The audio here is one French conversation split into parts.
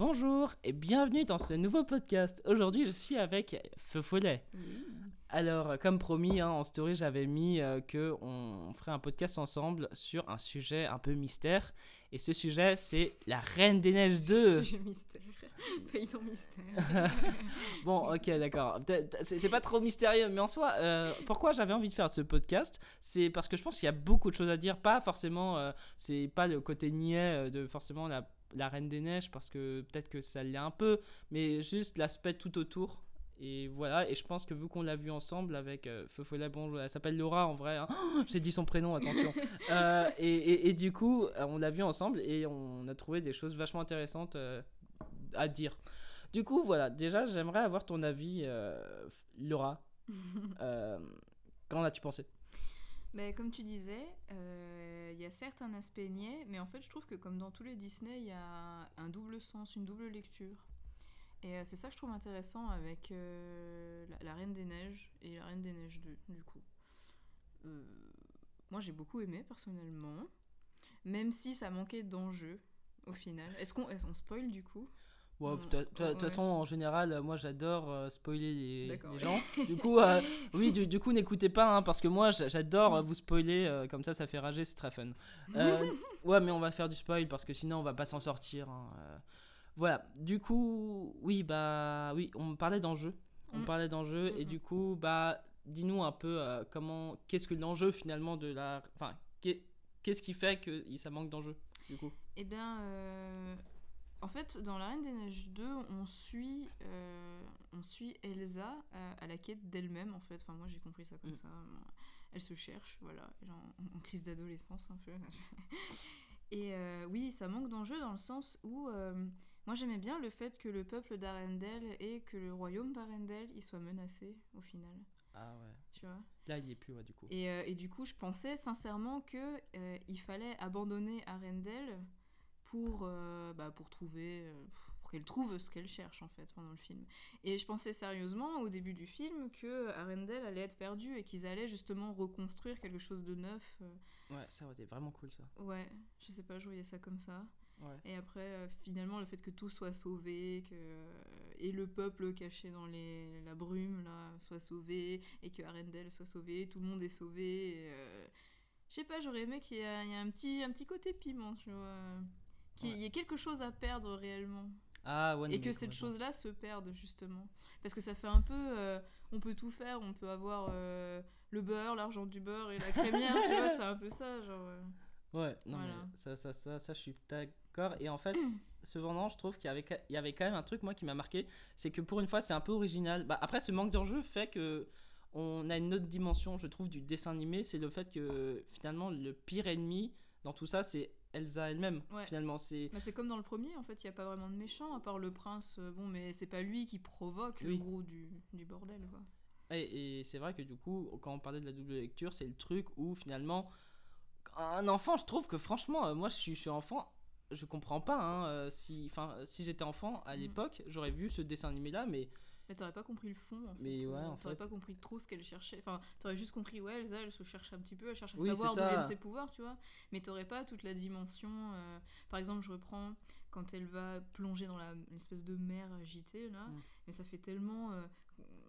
Bonjour et bienvenue dans ce nouveau podcast. Aujourd'hui, je suis avec Feu Follet. Alors, comme promis, hein, en story, j'avais mis euh, que on ferait un podcast ensemble sur un sujet un peu mystère. Et ce sujet, c'est la Reine des Neiges 2. Sujet mystère. Feuilleton mystère. Bon, ok, d'accord. C'est pas trop mystérieux, mais en soi, euh, pourquoi j'avais envie de faire ce podcast C'est parce que je pense qu'il y a beaucoup de choses à dire. Pas forcément, euh, c'est pas le côté niais euh, de forcément la, la Reine des Neiges, parce que peut-être que ça l'est un peu, mais juste l'aspect tout autour. Et voilà, et je pense que vu qu'on l'a vu ensemble avec euh, Feu Follet, bon, elle s'appelle Laura en vrai, hein. j'ai dit son prénom, attention. Euh, et, et- et du coup, euh, on l'a vu ensemble et on a trouvé des choses vachement intéressantes euh, à dire. Du coup, voilà, déjà, j'aimerais avoir ton avis, Laura. Qu'en as-tu pensé? Comme tu disais, euh, il y a certes un aspect niais, mais en fait, je trouve que comme dans tous les Disney, il y a un double sens, une double lecture. Et euh, c'est ça que je trouve intéressant avec euh, la, Reine des Neiges et la Reine des Neiges 2, du coup. Moi, j'ai beaucoup aimé, personnellement, même si ça manquait d'enjeu, au final. Est-ce qu'on qu'on spoil, du coup? Ouais, Mm, de toute- ouais. façon, en général, moi j'adore euh, spoiler les, gens. Du coup, euh, oui, du, du coup, n'écoutez pas, hein, parce que moi j'a- j'adore Mm. euh, vous spoiler, euh, comme ça, ça fait rager, c'est très fun. Ouais, mais on va faire du spoil, parce que sinon on va pas s'en sortir. hein. Voilà, du coup, oui, bah, oui, on parlait d'enjeu. On Mm. parlait d'enjeu, et Mm, du coup, bah, dis-nous un peu comment, qu'est-ce que l'enjeu finalement de la. Enfin, qu'est- qu'est-ce qui fait que ça manque d'enjeu, du coup? Eh bien, en fait, dans La Reine des Neiges 2, on suit, euh, on suit Elsa à, à la quête d'elle-même, en fait. Enfin, moi, j'ai compris ça comme Mm. ça. Elle se cherche, voilà. Elle est en, en crise d'adolescence, un peu. Et euh, oui, ça manque d'enjeu dans le sens où... euh, moi, j'aimais bien le fait que le peuple d'Arendelle et que le royaume d'Arendelle, ils soient menacés, au final. Ah ouais. Tu vois? Là, il y est plus, ouais, du coup. et, euh, et du coup, je pensais sincèrement euh, il fallait abandonner Arendelle pour, euh, bah, pour trouver, euh, pour qu'elle trouve ce qu'elle cherche en fait pendant le film. Et je pensais sérieusement au début du film que Arendelle allait être perdue et qu'ils allaient justement reconstruire quelque chose de neuf. euh. Ouais, ça aurait été vraiment cool, ça. ouais, je sais pas, je voyais ça comme ça. Ouais. Et après, finalement, le fait que tout soit sauvé, que et le peuple caché dans les, la brume là soit sauvé, et que Arendelle soit sauvé, tout le monde est sauvé. et, Je sais pas, j'aurais aimé qu'il y ait il y ait un petit, un petit côté piment, tu vois. Qu'il y ait quelque chose à perdre réellement. Ah ouais, et que cette chose-là se perde, justement. Parce que ça fait un peu. euh, on peut tout faire, on peut avoir euh, le beurre, l'argent du beurre et la crémière, tu vois, c'est un peu ça, genre. euh. Ouais, non, Voilà. mais ça, ça, ça, ça, je suis d'accord. Et en fait, cependant, je trouve qu'il y avait, il y avait quand même un truc, moi, qui m'a marqué. C'est que pour une fois, c'est un peu original. Bah, après, ce manque d'enjeu fait que on a une autre dimension, je trouve, du dessin animé. C'est le fait que finalement, le pire ennemi dans tout ça, c'est Elsa elle-même. Ouais. Finalement, c'est. Bah, comme dans le premier, en fait, il n'y a pas vraiment de méchant, à part le prince. euh, Bon, mais c'est pas lui qui provoque le gros du, du bordel, quoi. Et, et c'est vrai que du coup, quand on parlait de la double lecture, c'est le truc où finalement, un enfant, je trouve que franchement, euh, moi je suis, je suis enfant, je comprends pas. hein, euh, si j'étais enfant à Mhm. l'époque, j'aurais vu ce dessin animé là, mais Mais t'aurais pas compris le fond, en fait. Mais ouais, en T'aurais fait. pas compris trop ce qu'elle cherchait. Enfin, t'aurais juste compris, ouais, Elsa, elle se cherche un petit peu, elle cherche à Oui, savoir d'où viennent ses pouvoirs, tu vois. Mais t'aurais pas toute la dimension. euh, Par exemple, je reprends quand elle va plonger dans la l'espèce de mer agitée, là. Mm. Mais ça fait tellement. euh,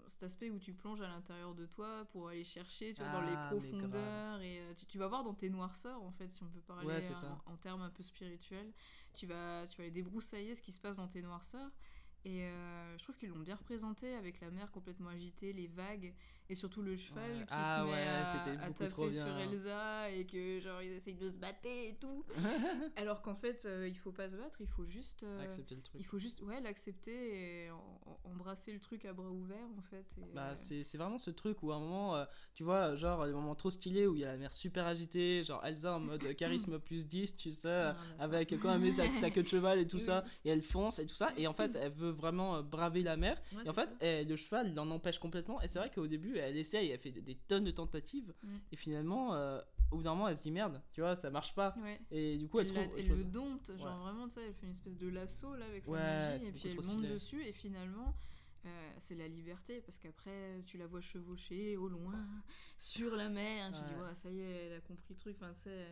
cet aspect où tu plonges à l'intérieur de toi pour aller chercher tu vois, dans Ah, les mais profondeurs et euh, tu, tu vas voir dans tes noirceurs en fait si on peut parler Ouais, en, termes un peu spirituels tu vas tu vas aller débroussailler ce qui se passe dans tes noirceurs et euh, je trouve qu'ils l'ont bien représenté avec la mer complètement agitée, les vagues, et surtout le cheval Ouais. qui Ah se met ouais, à, taper sur. Elsa, et que genre ils essayent de se battre et tout. Alors qu'en fait, euh, il faut pas se battre, il faut juste... euh, accepter le truc. il faut juste ouais, l'accepter et en- en- embrasser le truc à bras ouverts en fait. et, Bah, euh, c'est vraiment ce truc où à un moment, euh, tu vois, genre des moments trop stylés où il y a la mer super agitée, genre Elsa en mode charisme plus 10, tu sais, avec quand même sa, sa queue de cheval et tout Oui, ça, et elle fonce et tout ça, et en fait elle veut vraiment braver la mer, Ouais, et en fait elle- le cheval il en empêche complètement, et c'est vrai qu'au début elle essaye, elle fait des, des tonnes de tentatives, Mm. et finalement euh, au bout d'un moment elle se dit merde, tu vois, ça marche pas, Ouais. et du coup elle, elle, trouve la- elle chose. le dompte, genre Ouais. vraiment, sais, elle fait une espèce de lasso là avec sa Ouais, magie, et puis elle monte stylé. dessus, et finalement, euh, c'est la liberté, parce qu'après, tu la vois chevaucher au loin, sur la mer, tu dis, ouais, ça y est, elle a compris le truc, enfin, c'est.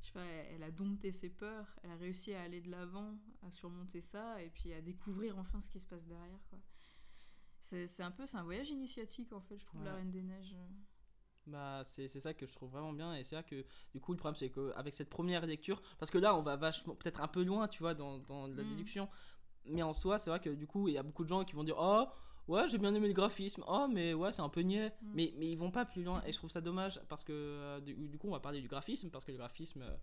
je sais pas, elle a dompté ses peurs, elle a réussi à aller de l'avant, à surmonter ça, et puis à découvrir enfin ce qui se passe derrière, quoi. C'est un peu, c'est un voyage initiatique, en fait, je trouve, La. Reine des Neiges. Bah, c'est ça que je trouve vraiment bien. Et c'est vrai que, du coup, le problème, c'est qu'avec cette première lecture, parce que là, on va vachement, peut-être un peu loin, tu vois, dans, dans la Mm. déduction. Mais en soi, c'est vrai que, du coup, il y a beaucoup de gens qui vont dire Oh, ouais, j'ai bien aimé le graphisme. Oh, mais ouais, c'est un peu niais. Mm. Mais, mais ils vont pas plus loin. Et je trouve ça dommage, parce que, euh, du, du coup, on va parler du graphisme, parce que le graphisme. euh,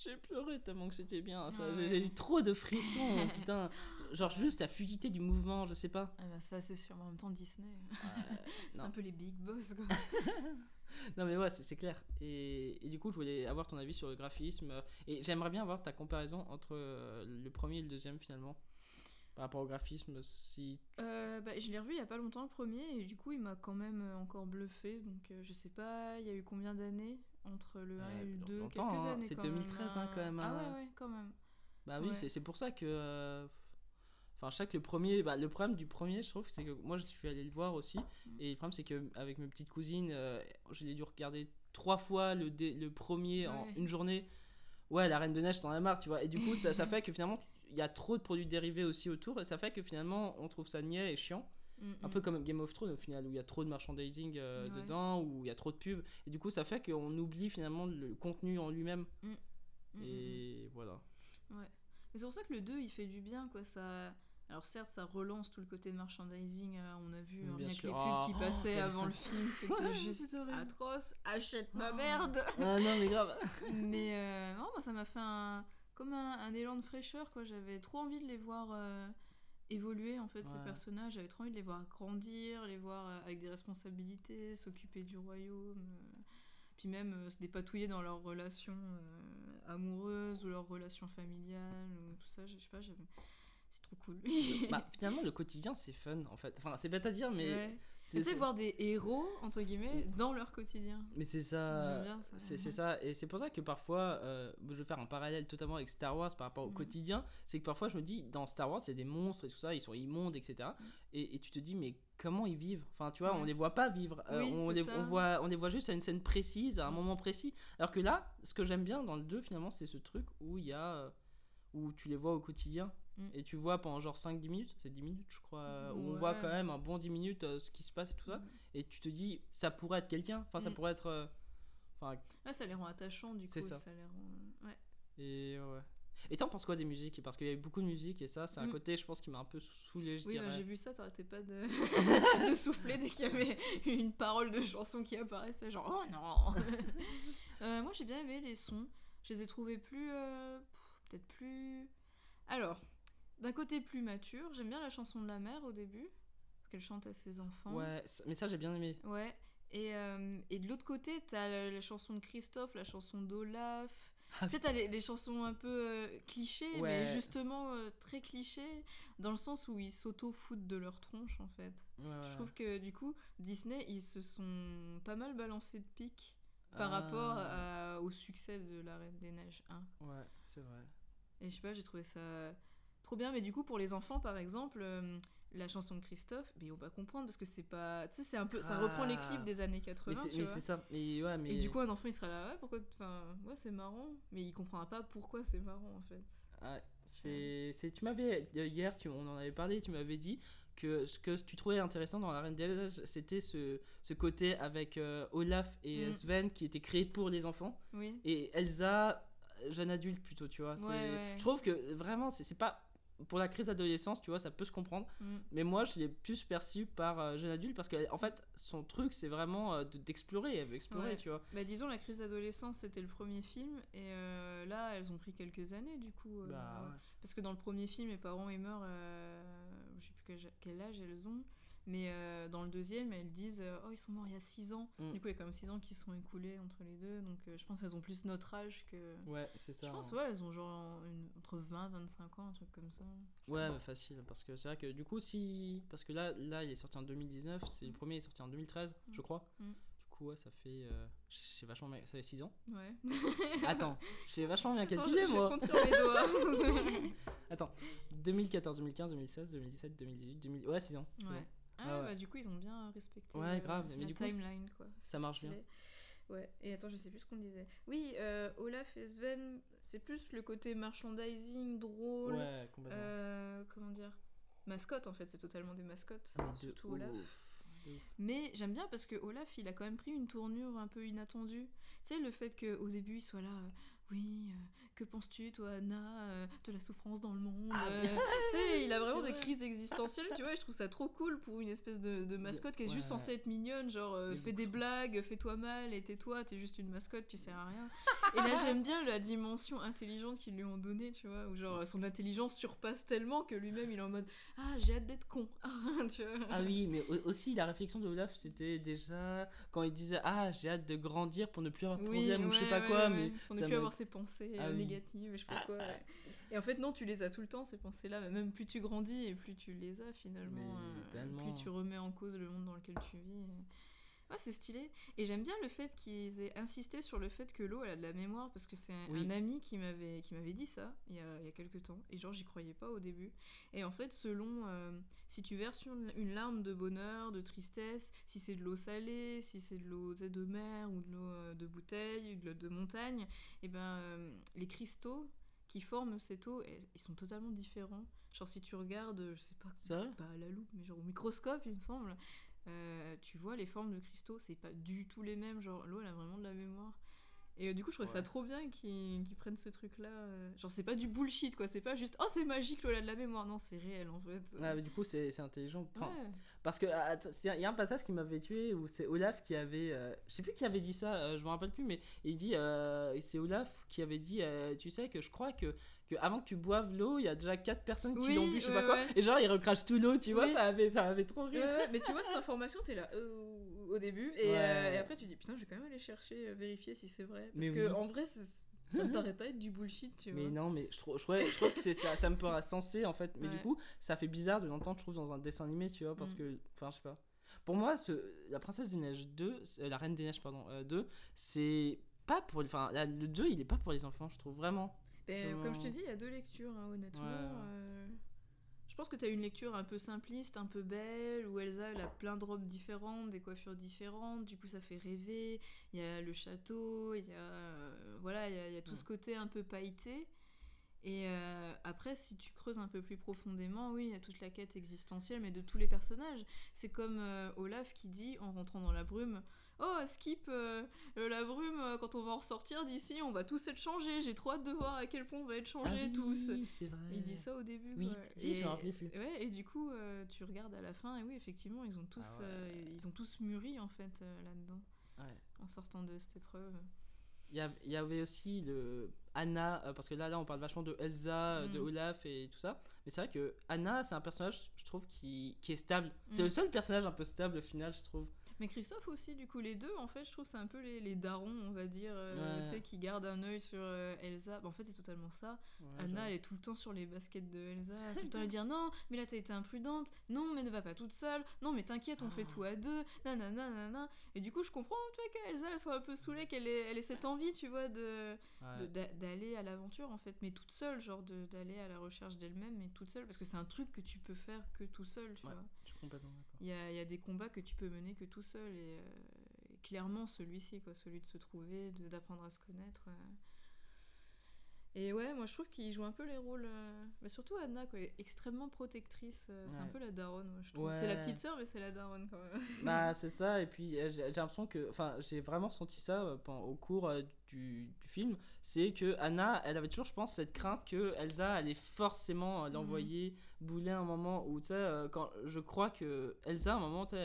j'ai pleuré tellement que c'était bien. ça. J'ai- Ouais. J'ai eu trop de frissons, putain. Genre, juste la fluidité du mouvement, je sais pas. Ah bah ça, c'est sûr, en même temps, Disney, c'est un peu les big boss, quoi. Non mais ouais, c'est clair. Et, et du coup, je voulais avoir ton avis sur le graphisme. Et j'aimerais bien avoir ta comparaison entre euh, le premier et le deuxième finalement. Par rapport au graphisme, si... Euh, bah, je l'ai revu il y a pas longtemps le premier et du coup il m'a quand même euh, encore bluffé donc euh, je sais pas il y a eu combien d'années entre le 1 Euh, et le 2 longtemps, quelques hein. années C'est quand 2013, hein, même, quand même, ah hein. ouais ouais quand même Bah oui, Ouais. c'est pour ça que... Enfin, je sais que le premier... Bah, le problème du premier, je trouve, c'est que moi, je suis allé le voir aussi. Et le problème, c'est qu'avec mes petites cousines, euh, je l'ai dû regarder trois fois le, dé- le premier en une journée. Ouais, la Reine de Neige, t'en as marre, tu vois. Et du coup, ça, ça fait que finalement, il y a trop de produits dérivés aussi autour. Et ça fait que finalement, on trouve ça niais et chiant. Mm, Un mm. peu comme Game of Thrones au final, où il y a trop de merchandising euh, Ouais. dedans, où il y a trop de pubs. Et du coup, ça fait qu'on oublie finalement le contenu en lui-même. Mm, mm, mm. Et voilà. Ouais. Mais c'est pour ça que le 2 il fait du bien quoi ça alors certes ça relance tout le côté de merchandising euh, on a vu Mm, hein, bien que sûr. les pubs Oh, qui oh, passaient avant le film c'était Ouais, juste atroce achète ma Oh. merde ah non, mais grave. mais euh, non, moi, ça m'a fait un, comme un, un élan de fraîcheur quoi j'avais trop envie de les voir euh, évoluer en fait ces personnages. J'avais trop envie de les voir grandir les voir euh, avec des responsabilités s'occuper du royaume euh, puis même euh, se dépatouiller dans leurs relations euh, amoureuses ou leurs relations familiales ou tout ça. Je sais pas c'est trop cool bah, finalement, le quotidien, c'est fun en fait. Enfin, c'est bête à dire, mais. Ouais. c'est- voir des héros entre guillemets dans leur quotidien Mais c'est ça. J'aime bien ça. C'est c'est ça. Et c'est pour ça que parfois, euh, je vais faire un parallèle totalement avec Star Wars par rapport au Mhm. quotidien. C'est que parfois, je me dis, dans Star Wars, c'est des monstres et tout ça, ils sont immondes, etc. Mhm. Et, et tu te dis, mais comment ils vivent? Enfin, tu vois, Ouais. on les voit pas vivre. Euh, Oui, on, les, on, voit, on les voit juste à une scène précise, à un Mhm. moment précis. Alors que là, ce que j'aime bien dans le 2, finalement, c'est ce truc où il y a. euh, où tu les vois au quotidien Mm. et tu vois pendant genre 5-10 minutes, c'est 10 minutes je crois, euh, où on voit quand même un bon 10 minutes euh, ce qui se passe et tout ça, Mhm. et tu te dis ça pourrait être quelqu'un, enfin ça Mm. pourrait être... euh, Enfin, Ouais, ça les rend attachants du coup ça. les rend ouais et ouais. Et t'en penses quoi des musiques? Parce qu'il y a eu beaucoup de musique et ça, c'est un Mm. côté, je pense, qui m'a un peu saoulé, Oui, bah, j'ai vu ça, t'arrêtais pas de... de souffler dès qu'il y avait une parole de chanson qui apparaissait, genre oh non Euh, Moi j'ai bien aimé les sons, je les ai trouvés plus. euh, peut-être plus. Alors, d'un côté plus mature, j'aime bien la chanson de la mère au début, parce qu'elle chante à ses enfants. Ouais, mais ça j'ai bien aimé. Ouais. Et, euh, et de l'autre côté, t'as la, la chanson de Christophe, la chanson d'Olaf. Ah, tu sais, t'as les, les chansons un peu euh, clichés, Ouais. mais justement euh, très clichés, dans le sens où ils s'auto-foutent de leur tronche, en fait. Ouais, Je trouve que du coup, Disney, ils se sont pas mal balancés de pique par Ah, rapport à- au succès de La Reine des Neiges 1. Ouais, c'est vrai. Et je sais pas, j'ai trouvé ça trop bien. Mais du coup, pour les enfants, par exemple, euh, la chanson de Christophe, mais on va comprendre parce que c'est pas. Tu sais, c'est un peu. Ça reprend les clips des années 80. Mais c'est ça. Et, ouais, mais... Et du coup, un enfant, il sera là, ouais, pourquoi. Enfin, ouais, c'est marrant. Mais il comprendra pas pourquoi c'est marrant, en fait. Ouais, c'est, tu m'avais euh, hier, tu, on en avait parlé, tu m'avais dit que ce que tu trouvais intéressant dans la Reine des c'était ce, ce côté avec euh, Olaf et Mm. Sven qui était créé pour les enfants Oui. et Elsa jeune adulte plutôt, tu vois. Ouais, ouais. Je trouve que vraiment c'est pas pour la crise d'adolescence, tu vois, ça peut se comprendre. Mm. Mais moi, je l'ai plus perçu par euh, jeune adulte parce que en fait, son truc, c'est vraiment euh, de- d'explorer. Elle veut explorer, Ouais. tu vois. Bah, disons, la crise d'adolescence, c'était le premier film. Et euh, là, elles ont pris quelques années, du coup. euh, Bah, ouais. Parce que dans le premier film, les parents ils meurent, je sais plus quel, quel âge elles ont, mais euh, dans le deuxième, elles disent euh, Oh, ils sont morts il y a 6 ans. Mm. Du coup, il y a quand même 6 ans qui sont écoulés entre les deux, donc euh, je pense qu'elles ont plus notre âge que. Ouais, c'est ça. je pense, hein. ouais, elles ont genre une- entre 20 et 25 ans, un truc comme ça. Ouais, mais facile, parce que c'est vrai que du coup, si. Parce que là, là il est sorti en 2019, c'est le premier est sorti en 2013, je crois. Mm. Du coup, ouais, ça fait. euh, je sais vachement bien. Ça fait 6 ans. Ouais. Attends, je sais vachement bien Attends, calculer, je, moi. compte sur mes doigts. Attends, 2014, 2015, 2016, 2017, 2018, 2000. Ouais, 6 ans. ouais. Ah, Ouais, ouais. bah, du coup, ils ont bien respecté Ouais, grave, mais la du coup, timeline, quoi. ça marche bien. Ouais, et attends, je sais plus ce qu'on disait. Oui, euh, Olaf et Sven, c'est plus le côté merchandising, drôle. Ouais, complètement. euh, comment dire Mascotte en fait, c'est totalement des mascottes, Ah, de surtout Olaf. ouf. Mais j'aime bien parce que Olaf, il a quand même pris une tournure un peu inattendue. Tu sais, le fait qu'au début, il soit là, euh, oui, euh, que penses-tu, toi, Anna, euh, de la souffrance dans le monde Ah, euh, Tu sais, il a vraiment des vrai. crises existentielles, tu vois, et je trouve ça trop cool pour une espèce de, de mascotte qui est juste Ouais. censée être mignonne, genre, euh, fais des blagues, fais-toi mal, et tais-toi, t'es juste une mascotte, tu sers à rien. et là, j'aime bien la dimension intelligente qu'ils lui ont donnée, tu vois, où genre, son intelligence surpasse tellement que lui-même, il est en mode, ah, j'ai hâte d'être con, tu vois. Ah oui, mais au- aussi la réflexion de Olaf, c'était déjà quand il disait Ah, j'ai hâte de grandir pour ne plus avoir de problème ou je sais pas quoi. Mais Pour ne ça plus m'a- avoir ces pensées Ah euh, oui. Négatives, je sais pas quoi. ouais. Et en fait, non, tu les as tout le temps, ces pensées-là. Même plus tu grandis et plus tu les as finalement. Euh. Plus tu remets en cause le monde dans lequel tu vis. Ouais, c'est stylé. Et j'aime bien le fait qu'ils aient insisté sur le fait que l'eau, elle a de la mémoire, parce que c'est un, Oui. un ami qui m'avait qui m'avait dit ça il y, a, il y a quelques temps. Et genre, j'y croyais pas au début. Et en fait, selon euh, si tu verses une, une larme de bonheur, de tristesse, si c'est de l'eau salée, si c'est de l'eau de mer ou de l'eau euh, de bouteille, ou de l'eau de montagne, et ben euh, les cristaux qui forment cette eau, eh, ils sont totalement différents. Genre si tu regardes, je sais pas, pas à la loupe, mais genre au microscope, il me semble, euh, tu vois les formes de cristaux, c'est pas du tout les mêmes. Genre l'eau, elle a vraiment de la mémoire. Et euh, du coup, je trouvais ça trop bien qu'ils prennent ce truc-là. euh. Genre, c'est pas du bullshit, quoi. C'est pas juste, oh, c'est magique, l'eau, elle a de la mémoire. Non, c'est réel, en fait. Ah, mais du coup, c'est intelligent. Enfin, Ouais. Parce que ah, il y a un passage qui m'avait tué où c'est Olaf qui avait. euh, je sais plus qui avait dit ça, je me rappelle plus, mais il dit. c'est Olaf qui avait dit Tu sais que je crois que, que avant que tu boives l'eau, il y a déjà 4 personnes qui Oui, l'ont bu, je sais pas quoi. ouais. Et genre, ils recrachent tout l'eau, tu vois, Oui. ça avait, ça avait trop rire. mais tu vois, cette information, t'es là euh, au début, et, Ouais. euh, et après, tu dis, putain, je vais quand même aller chercher, euh, vérifier si c'est vrai. Parce Mais que, oui. en vrai, ça me paraît pas être du bullshit, tu Mais vois. non, mais je, trouve- je, je trouve que ça, ça me paraît sensé en fait. Mais du coup, ça fait bizarre de l'entendre, je trouve, dans un dessin animé, tu vois, parce Mm. que. Enfin, je sais pas. Pour moi, ce, La Princesse des Neiges 2, c'est- euh, La Reine des Neiges, pardon, euh, 2, c'est pas pour. Enfin, le 2, il est pas pour les enfants, je trouve, vraiment. Comme je te dis, il y a deux lectures, hein, honnêtement. Ouais. euh, Je pense que t'as une lecture un peu simpliste, un peu belle, où Elsa elle a plein de robes différentes, des coiffures différentes, du coup ça fait rêver. Il y a le château, il y a euh, voilà, il y a, il y a tout ce côté un peu pailleté. Et euh, après, si tu creuses un peu plus profondément, oui, il y a toute la quête existentielle, mais de tous les personnages. C'est comme euh, Olaf qui dit, en rentrant dans la brume, Oh, Skip, euh, euh, la brume, euh, quand on va en ressortir d'ici, on va tous être changés. J'ai trop hâte de voir à quel point on va être changés Ah tous. oui, c'est vrai. Il dit ça au début. Oui, quoi. si, je me rappelais plus. Ouais, et du coup, euh, tu regardes à la fin, et oui, effectivement, ils ont tous, Ah ouais. euh, ils ont tous mûri en fait euh, là-dedans, Ouais. en sortant de cette épreuve. Il y, avait aussi le Anna, parce que là, là on parle vachement de Elsa, de Mm. Olaf et tout ça. Mais c'est vrai que Anna, c'est un personnage, je trouve, qui, qui est stable. C'est Mm. le seul personnage un peu stable au final, je trouve. Mais Christophe aussi, du coup, les deux, en fait, je trouve c'est un peu les, les darons, on va dire, euh, Ouais. tu sais, qui gardent un œil sur euh, Elsa. Bah, en fait, c'est totalement ça. Ouais, Anna, genre- elle est tout le temps sur les baskets de Elsa, tout le temps à lui dire non, mais là t'as été imprudente, non, mais ne va pas toute seule, non, mais t'inquiète, on fait Ah. tout à deux, nanana, nanana. Et du coup, je comprends, tu vois, qu'Elsa, elle soit un peu saoulée, qu'elle ait, elle ait cette envie, tu vois, de, Ouais. d'aller à l'aventure, en fait, mais toute seule, genre d'aller à la recherche d'elle-même, mais toute seule, parce que c'est un truc que tu peux faire que tout seul, tu vois. Il y a, des combats que tu peux mener que tout seul, et, euh, clairement celui-ci, quoi, celui de se trouver, d'apprendre à se connaître. euh. Et ouais, moi je trouve qu'il joue un peu les rôles. euh, bah, surtout Anna, quoi, elle est extrêmement protectrice. euh, C'est un peu la daronne, moi je trouve. C'est la petite sœur, mais c'est la daronne quand même. bah, c'est ça, et puis euh, j'ai l'impression que. Enfin, j'ai vraiment ressenti ça pendant- au cours du, du film. C'est que Anna, elle avait toujours, je pense, cette crainte que Elsa allait forcément l'envoyer bouler un moment où, tu sais, quand je crois que Elsa, à un moment, tu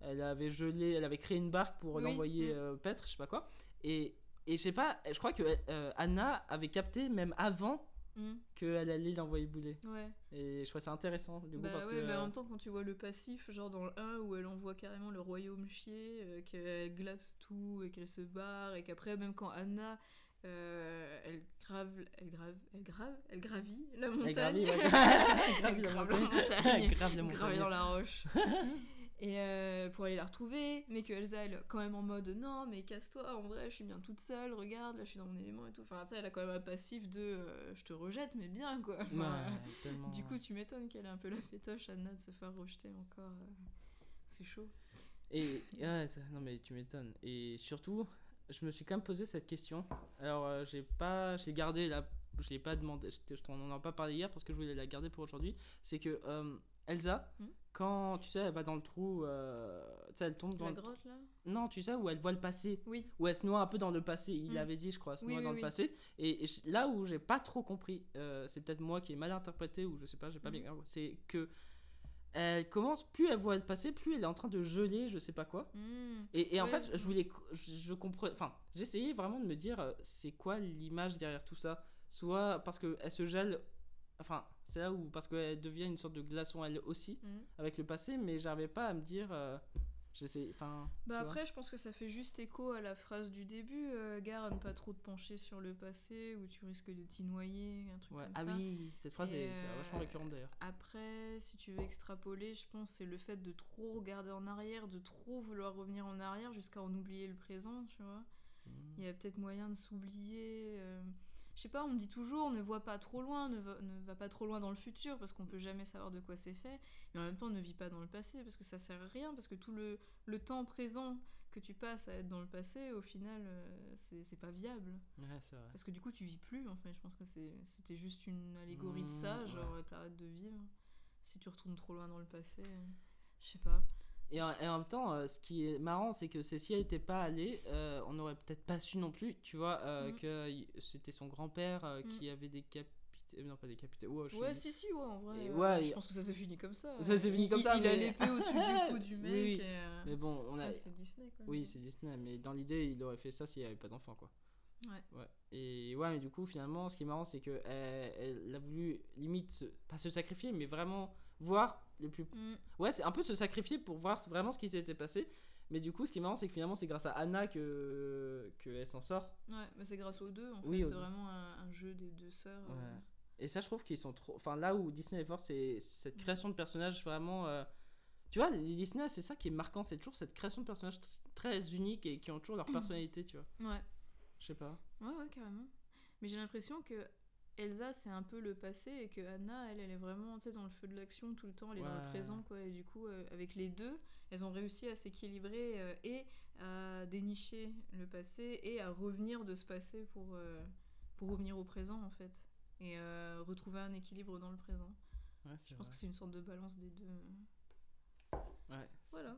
elle avait gelé, elle avait créé une barque pour Oui, l'envoyer mm. euh, paître, je sais pas quoi. Et, et je sais pas, je crois que euh, Anna avait capté même avant Hmm, qu'elle allait l'envoyer bouler. ouais. Et je trouvais ça intéressant, du coup, Bah parce ouais, que. bah en même temps, quand tu vois le passif, genre dans le 1 où elle envoie carrément le royaume chier, euh, qu'elle glace tout et qu'elle se barre, et qu'après, même quand Anna. euh, elle grave, elle grave, elle grave, elle gravit la elle montagne. gravit. Elle Elle grave la montagne. Grave la montagne. dans la roche. et euh, pour aller la retrouver, mais que Elsa elle est quand même en mode non, mais casse-toi, en vrai, je suis bien toute seule, regarde, là je suis dans mon élément et tout. Enfin, tu sais, elle a quand même un passif de euh, je te rejette, mais bien quoi. Enfin, Ouais, tellement. du coup, tu m'étonnes qu'elle ait un peu la pétoche, Anna, de se faire rejeter encore. euh, C'est chaud. Et ouais, ça- non mais tu m'étonnes. Et surtout, je me suis quand même posé cette question. Alors, j'ai pas, j'ai gardé la, je l'ai pas demandé, je, t'en en ai pas parlé hier parce que je voulais la garder pour aujourd'hui. C'est que Elsa, Hmm. quand tu sais, elle va dans le trou, euh, tu sais, elle tombe dans La le grotte là Non, tu sais où elle voit le passé, Oui. où elle se noie un peu dans le passé. Il Hmm. avait dit, je crois, se noie oui, dans le oui. passé. Et, et je- là où j'ai pas trop compris, euh, c'est peut-être moi qui ai mal interprété ou je sais pas, j'ai pas Hmm. bien. C'est que elle commence, plus elle voit le passé, plus elle est en train de geler, je sais pas quoi. Hmm. Et, et en fait, je- voulais, je, je comprenais, enfin, j'essayais vraiment de me dire, euh, c'est quoi l'image derrière tout ça? Soit parce qu'elle se gèle, enfin, c'est là où, parce qu'elle devient une sorte de glaçon elle aussi, Hmm. avec le passé, mais j'arrivais pas à me dire, euh, j'essaie, enfin. Bah après, je pense que ça fait juste écho à la phrase du début, euh, gare à ne pas trop te pencher sur le passé ou tu risques de t'y noyer, un truc Ouais. comme Ah ça. oui, cette phrase est, euh, vachement récurrente d'ailleurs. Après, si tu veux extrapoler, je pense c'est le fait de trop regarder en arrière, de trop vouloir revenir en arrière jusqu'à en oublier le présent, tu vois. Il y a peut-être moyen de s'oublier. euh, Je sais pas, on dit toujours ne vois pas trop loin, ne va, ne va pas trop loin dans le futur parce qu'on peut jamais savoir de quoi c'est fait. Mais en même temps, ne vis pas dans le passé parce que ça sert à rien. Parce que tout le, le temps présent que tu passes à être dans le passé, au final, euh, c'est pas viable. Ouais, c'est vrai. Parce que du coup, tu vis plus en fait. Je pense que c'était juste une allégorie de Mmh, ça. Genre, t'arrêtes de vivre si tu retournes trop loin dans le passé. euh, Je sais pas. Et en, et en même temps, euh, ce qui est marrant, c'est que si elle n'était pas allée, euh, on n'aurait peut-être pas su non plus, tu vois, euh, Mm. que c'était son grand-père euh, Mm. qui avait décapité. Non, pas décapité. Ouais, je Ouais, suis- si, si, ouais, en vrai. Ouais, je et- pense que ça s'est fini comme ça. Ça s'est fini Il- comme il- ça, Il a mais- l'épée au-dessus du cou du mec. oui. et, Mais bon, on a. ouais, c'est Disney quoi. Oui, c'est Disney, mais dans l'idée, il aurait fait ça s'il n'y avait pas d'enfant, quoi. Ouais. Ouais. Et ouais, mais du coup, finalement, ce qui est marrant, c'est que elle, elle a voulu limite pas se sacrifier, mais vraiment voir le plus. Mm. Ouais, c'est un peu se sacrifier pour voir vraiment ce qui s'était passé. Mais du coup, ce qui est marrant, c'est que finalement, c'est grâce à Anna que qu'elle s'en sort. Ouais, mais c'est grâce aux deux en fait. Oui, c'est vraiment un, un jeu des deux sœurs. euh. Et ça, je trouve qu'ils sont trop. Enfin, là où Disney est fort, c'est cette création de personnages vraiment. euh, Tu vois, les Disney, c'est ça qui est marquant, c'est toujours cette création de personnages très uniques et qui ont toujours leur personnalité, tu vois. Ouais. Je sais pas. Ouais, ouais, carrément. Mais j'ai l'impression que Elsa, c'est un peu le passé et que Anna, elle, elle est vraiment tu sais, dans le feu de l'action tout le temps, elle est dans le présent, quoi. Et du coup, euh, avec les deux, elles ont réussi à s'équilibrer euh, et à dénicher le passé et à revenir de ce passé pour, euh, pour revenir au présent, en fait. Et retrouver un équilibre dans le présent. Ouais, Je pense que c'est une sorte de balance des deux. Ouais. Voilà.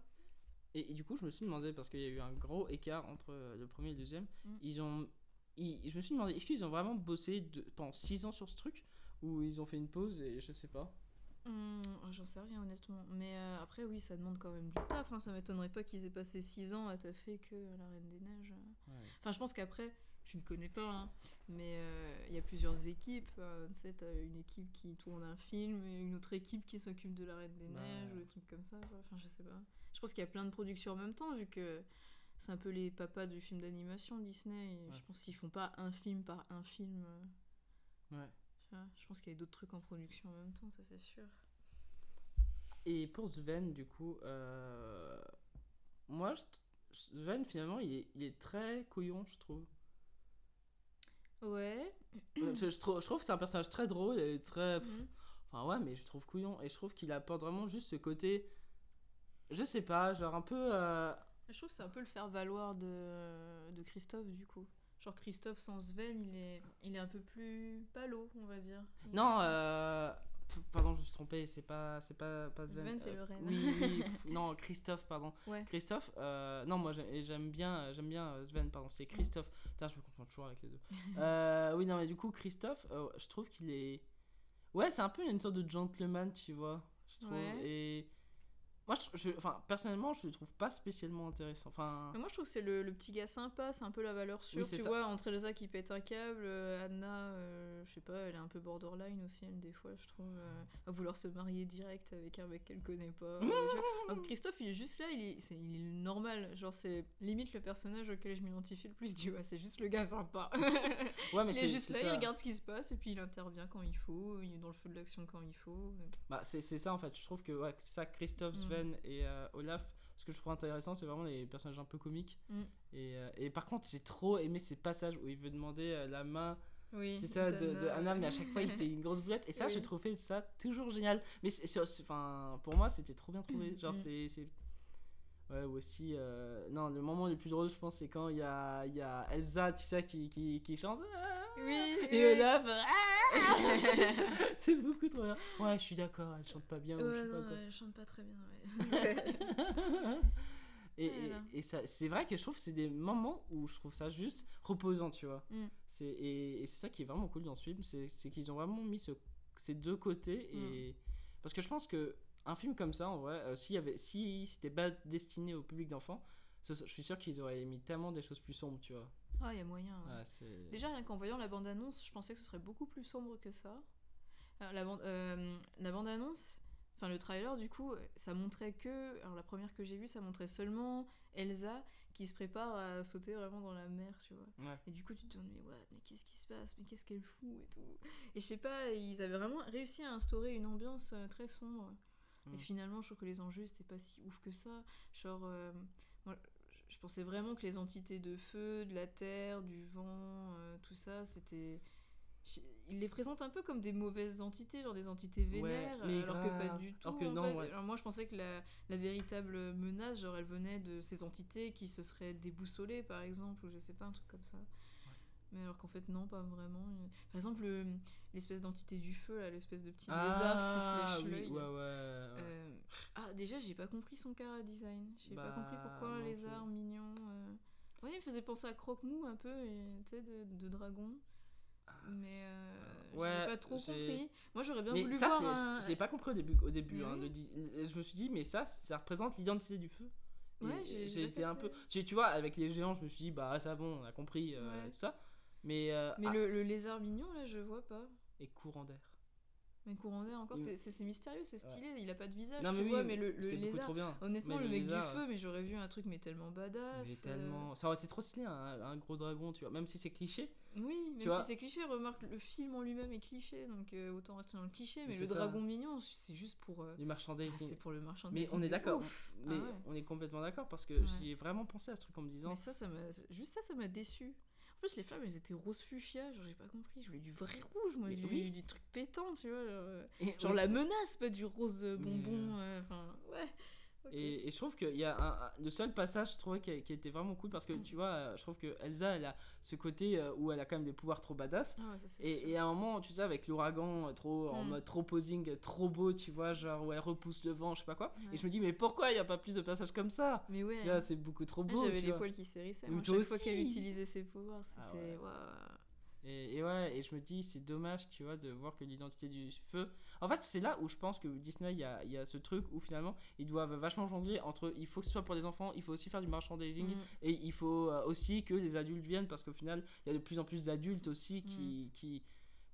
Et, et du coup, je me suis demandé, parce qu'il y a eu un gros écart entre le premier et le deuxième, Mm. ils ont. Ils- je me suis demandé, est-ce qu'ils ont vraiment bossé de- pendant 6 ans sur ce truc Ou ils ont fait une pause et je sais pas. Hum, J'en sais rien honnêtement. Mais euh, après, oui, ça demande quand même du taf. hein. Ça m'étonnerait pas qu'ils aient passé 6 ans à taffer que La Reine des Neiges. Enfin, je pense qu'après, je ne connais pas, hein, mais euh, il y a plusieurs équipes. euh, tu sais, t'as une équipe qui tourne un film et une autre équipe qui s'occupe de La Reine des Ouais. Neiges ou des trucs comme ça. Enfin, je sais pas. Je pense qu'il y a plein de productions en même temps, vu que c'est un peu les papas du film d'animation Disney. Et Ouais. je pense qu'ils font pas un film par un film. Ouais. Je pense qu'il y a d'autres trucs en production en même temps, ça c'est sûr. Et pour Sven, du coup, euh, moi, je- Sven, finalement, il est, il est très couillon, je trouve. Ouais. Euh, je, je trouve, je trouve que c'est un personnage très drôle et très. pff, Mhm. Enfin, ouais, mais je trouve couillon. Et je trouve qu'il apporte vraiment juste ce côté. Je sais pas, genre un peu. euh, Je trouve que c'est un peu le faire-valoir de, de Christophe, du coup. Genre Christophe sans Sven, il est, il est un peu plus palo, on va dire. Non, euh... Pardon, je me suis trompé, c'est pas, c'est pas, pas Sven. Sven, c'est euh, le renne. Oui, oui, pff, non, Christophe, pardon. Ouais. Christophe, euh, non, moi j'ai- j'aime bien, j'aime bien euh, Sven, pardon, c'est Christophe. Putain, je me confonds toujours avec les deux. Euh, oui, non, mais du coup, Christophe, euh, je trouve qu'il est. Ouais, c'est un peu une sorte de gentleman, tu vois, je trouve. Ouais. Et. Moi, je, je- enfin, personnellement, je le trouve pas spécialement intéressant. Enfin. Mais moi, je trouve que c'est le, le petit gars sympa, c'est un peu la valeur sûre. c'est tu ça. vois, entre Elsa qui pète un câble, euh, Anna, euh, je sais pas, elle est un peu borderline aussi, elle, des fois, je trouve. euh, à vouloir se marier direct avec un mec qu'elle connaît pas. euh. Alors Christophe, il est juste là, il est, c'est- il est normal. Genre, c'est limite le personnage auquel je m'identifie le plus. Tu vois, c'est juste le gars sympa. Ouais, mais il c'est est juste là, ça. il regarde ce qui se passe et puis il intervient quand il faut, il est dans le feu de l'action quand il faut. Bah, c'est ça en fait, je trouve que ouais, c'est ça, Christophe, Mm. Et euh, Olaf, ce que je trouve intéressant, c'est vraiment les personnages un peu comiques. Mm. Et, euh, et par contre, j'ai trop aimé ces passages où il veut demander euh, la main, Oui. c'est ça, de, de Anna, mais à chaque fois il fait une grosse boulette. Et ça, Oui. j'ai trouvé ça toujours génial. Mais enfin, pour moi, c'était trop bien trouvé. Genre, Mm. c'est. Ouais, ou aussi. euh, Non, le moment le plus drôle, je pense, c'est quand il y a, y a Elsa, tu sais, qui, qui, qui chante. Ah Oui, Et oui. Olaf. Ah c'est beaucoup trop bien. Ouais, je suis d'accord, elle chante pas bien. ou je Ouais, pas non, quoi. elle chante pas très bien. Ouais. et, et, Voilà. et ça, c'est vrai que je trouve que c'est des moments où je trouve ça juste reposant, tu vois. Mm. C'est, et, c'est ça qui est vraiment cool dans ce film, c'est, c'est qu'ils ont vraiment mis ce- ces deux côtés. Et... Parce que je pense que un film comme ça, en vrai, euh, s'il y avait, si c'était pas destiné au public d'enfants, je suis sûr qu'ils auraient mis tellement des choses plus sombres, tu vois. Ah, il y a moyen. ouais. C'est... Déjà, rien qu'en voyant la bande-annonce, je pensais que ce serait beaucoup plus sombre que ça. Alors, la bande- euh, la bande-annonce, enfin le trailer, du coup, ça montrait que. Alors, la première que j'ai vue, ça montrait seulement Elsa qui se prépare à sauter vraiment dans la mer, tu vois. Ouais. Et du coup, tu te demandes, mais what, mais qu'est-ce qui se passe? Mais qu'est-ce qu'elle fout et tout? Et je sais pas, ils avaient vraiment réussi à instaurer une ambiance euh, très sombre. Mm. Et finalement, je trouve que les enjeux, c'était pas si ouf que ça. Genre, euh, moi, je- pensais vraiment que les entités de feu, de la terre, du vent, euh, tout ça, c'était. Ils les présentent un peu comme des mauvaises entités, genre des entités vénères, alors que pas du tout. Alors que en non, fait. ouais. Alors moi, je pensais que la, la véritable menace, genre, elle venait de ces entités qui se seraient déboussolées, par exemple, ou je sais pas, un truc comme ça. Mais alors qu'en fait, non, pas vraiment. Par exemple, le- l'espèce d'entité du feu, là, l'espèce de petit lézard qui se Ah, lèche oui, l'œil. ouais, ouais, ouais. Euh, Ah, déjà, j'ai pas compris son cara design. J'ai pas Bah, compris pourquoi moi un lézard mignon. euh. Ouais, il me faisait penser à Croque-Mou un peu, tu sais, de, de dragon. Mais euh, Ouais, j'ai pas trop compris. Moi, j'aurais bien Mais voulu ça, voir un. j'ai pas compris au début. Au début Mais hein, oui. de je me suis dit, mais ça, ça représente l'identité du feu. Ouais, j'ai- été un peu. Tu, tu vois, avec les géants, je me suis dit, bah, ça bon, on a compris euh, tout ça. Mais. euh, Mais ah, le, le lézard mignon, là, je vois pas. Et courant d'air. Mais courant d'air encore, Il- c'est- mystérieux, c'est stylé. Il a pas de visage, Non, tu mais oui, vois, mais le, le lézard. trop bien. Honnêtement, Mais le le mec lézard, du feu, mais j'aurais vu un truc, mais tellement badass. Mais euh. tellement. Ça aurait été trop stylé, un, un gros dragon, tu vois. Même si c'est cliché. Oui, même vois si c'est cliché, remarque, le film en lui-même est cliché, donc euh, autant rester dans le cliché. Mais, Mais le ça. dragon mignon, c'est juste pour. euh, Du ah, c'est pour le mais on est d'accord. Mais Ah on est complètement d'accord parce que j'y ai vraiment pensé à ce truc en me disant. Mais ça, ça m'a. Juste ça, ça m'a déçu. En plus, les flammes, elles étaient rose fuchsia, genre j'ai pas compris. Je voulais du vrai rouge, moi, du, oui. du truc pétant, tu vois. Genre, euh, Et- genre oui. la menace, pas du rose euh, Mais, bonbon. euh, Enfin, ouais. Et, et je trouve qu'il y a un, un- le seul passage, je trouvais qui, qui était vraiment cool parce que Mm. tu vois, je trouve que Elsa, elle a ce côté euh, où elle a quand même des pouvoirs trop badass. Ah ouais, ça, c'est Et, à un moment, tu sais, avec l'ouragan, euh, trop en Mm. mode trop posing, trop beau, tu vois, genre où elle repousse le vent, je sais pas quoi. Ouais. Et je me dis, mais pourquoi il n'y a pas plus de passages comme ça? Mais ouais. Vois, c'est beaucoup trop Ah, beau. J'avais les vois. poils qui s'hérissaient. Moi, Chaque fois qu'elle aussi. utilisait ses pouvoirs, Ah c'était. ouais. Et, et ouais, et je me dis, c'est dommage, tu vois, de voir que l'identité du feu. En fait, c'est là où je pense que Disney, il y a, y a ce truc où finalement, ils doivent vachement jongler entre il faut que ce soit pour les enfants, il faut aussi faire du merchandising, Mm. et il faut euh, aussi que les adultes viennent, parce qu'au final, il y a de plus en plus d'adultes aussi qui. qui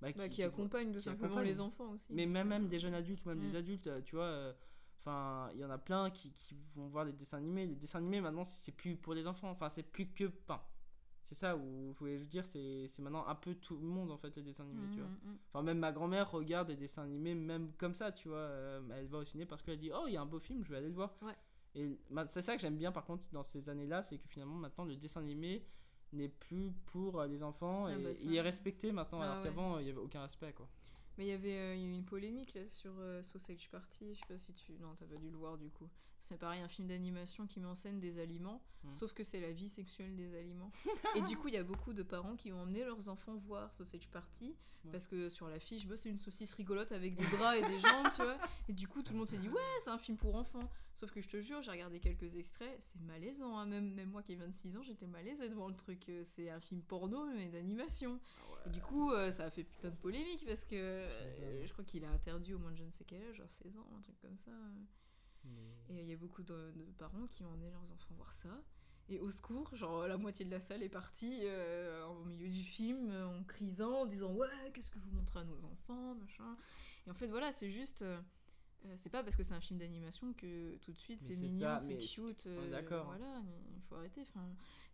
bah, Bah, qui, qui- accompagne tout simplement accompagnent. les enfants aussi. Mais même, même des jeunes adultes ou même Mm. des adultes, euh, tu vois. euh, Enfin, il y en a plein qui, qui vont voir des dessins animés. Les dessins animés, maintenant, c'est plus pour les enfants. Enfin, c'est plus que. Enfin, c'est ça où je voulais dire, c'est c'est maintenant un peu tout le monde, en fait, les dessins animés, tu vois. Mm, mm, Enfin, même ma grand-mère regarde des dessins animés, même comme ça, tu vois. euh, elle va au ciné parce qu'elle dit Oh, il y a un beau film, je vais aller le voir. Ouais. Et c'est ça que j'aime bien, par contre, dans ces années-là, c'est que finalement, maintenant, le dessin animé n'est plus pour euh, les enfants Ah et bah ça, il est respecté maintenant, Ah alors ouais. qu'avant, il n'y avait aucun respect, quoi. Mais il y avait euh, il y a eu une polémique là, sur euh, Sausage Party, je sais pas si tu... Non, t'as pas dû le voir du coup. C'est pareil, un film d'animation qui met en scène des aliments, Mm. sauf que c'est la vie sexuelle des aliments. et du coup, il y a beaucoup de parents qui ont emmené leurs enfants voir Sausage Party, Ouais. parce que sur l'affiche, bah, c'est une saucisse rigolote avec des bras et des jambes, tu vois. Et du coup, tout le monde s'est dit, ouais, c'est un film pour enfants. Sauf que je te jure, j'ai regardé quelques extraits, c'est malaisant, hein. même, même moi qui ai 26 ans, j'étais malaisée devant le truc. Euh, C'est un film porno, mais d'animation. Et du coup, euh, ça a fait putain de polémique parce que euh, je crois qu'il est interdit au moins de je ne sais quel âge, genre 16 ans, un truc comme ça. Et il y a beaucoup de, de parents qui ont emmené leurs enfants voir ça. Et au secours, genre la moitié de la salle est partie euh, au milieu du film euh, en crisant, en disant ouais qu'est-ce que vous montrez à nos enfants, machin? Et en fait voilà, c'est juste, euh, euh, c'est pas parce que c'est un film d'animation que tout de suite c'est mignon, c'est cute. euh, d'accord. Voilà, il faut arrêter. Enfin,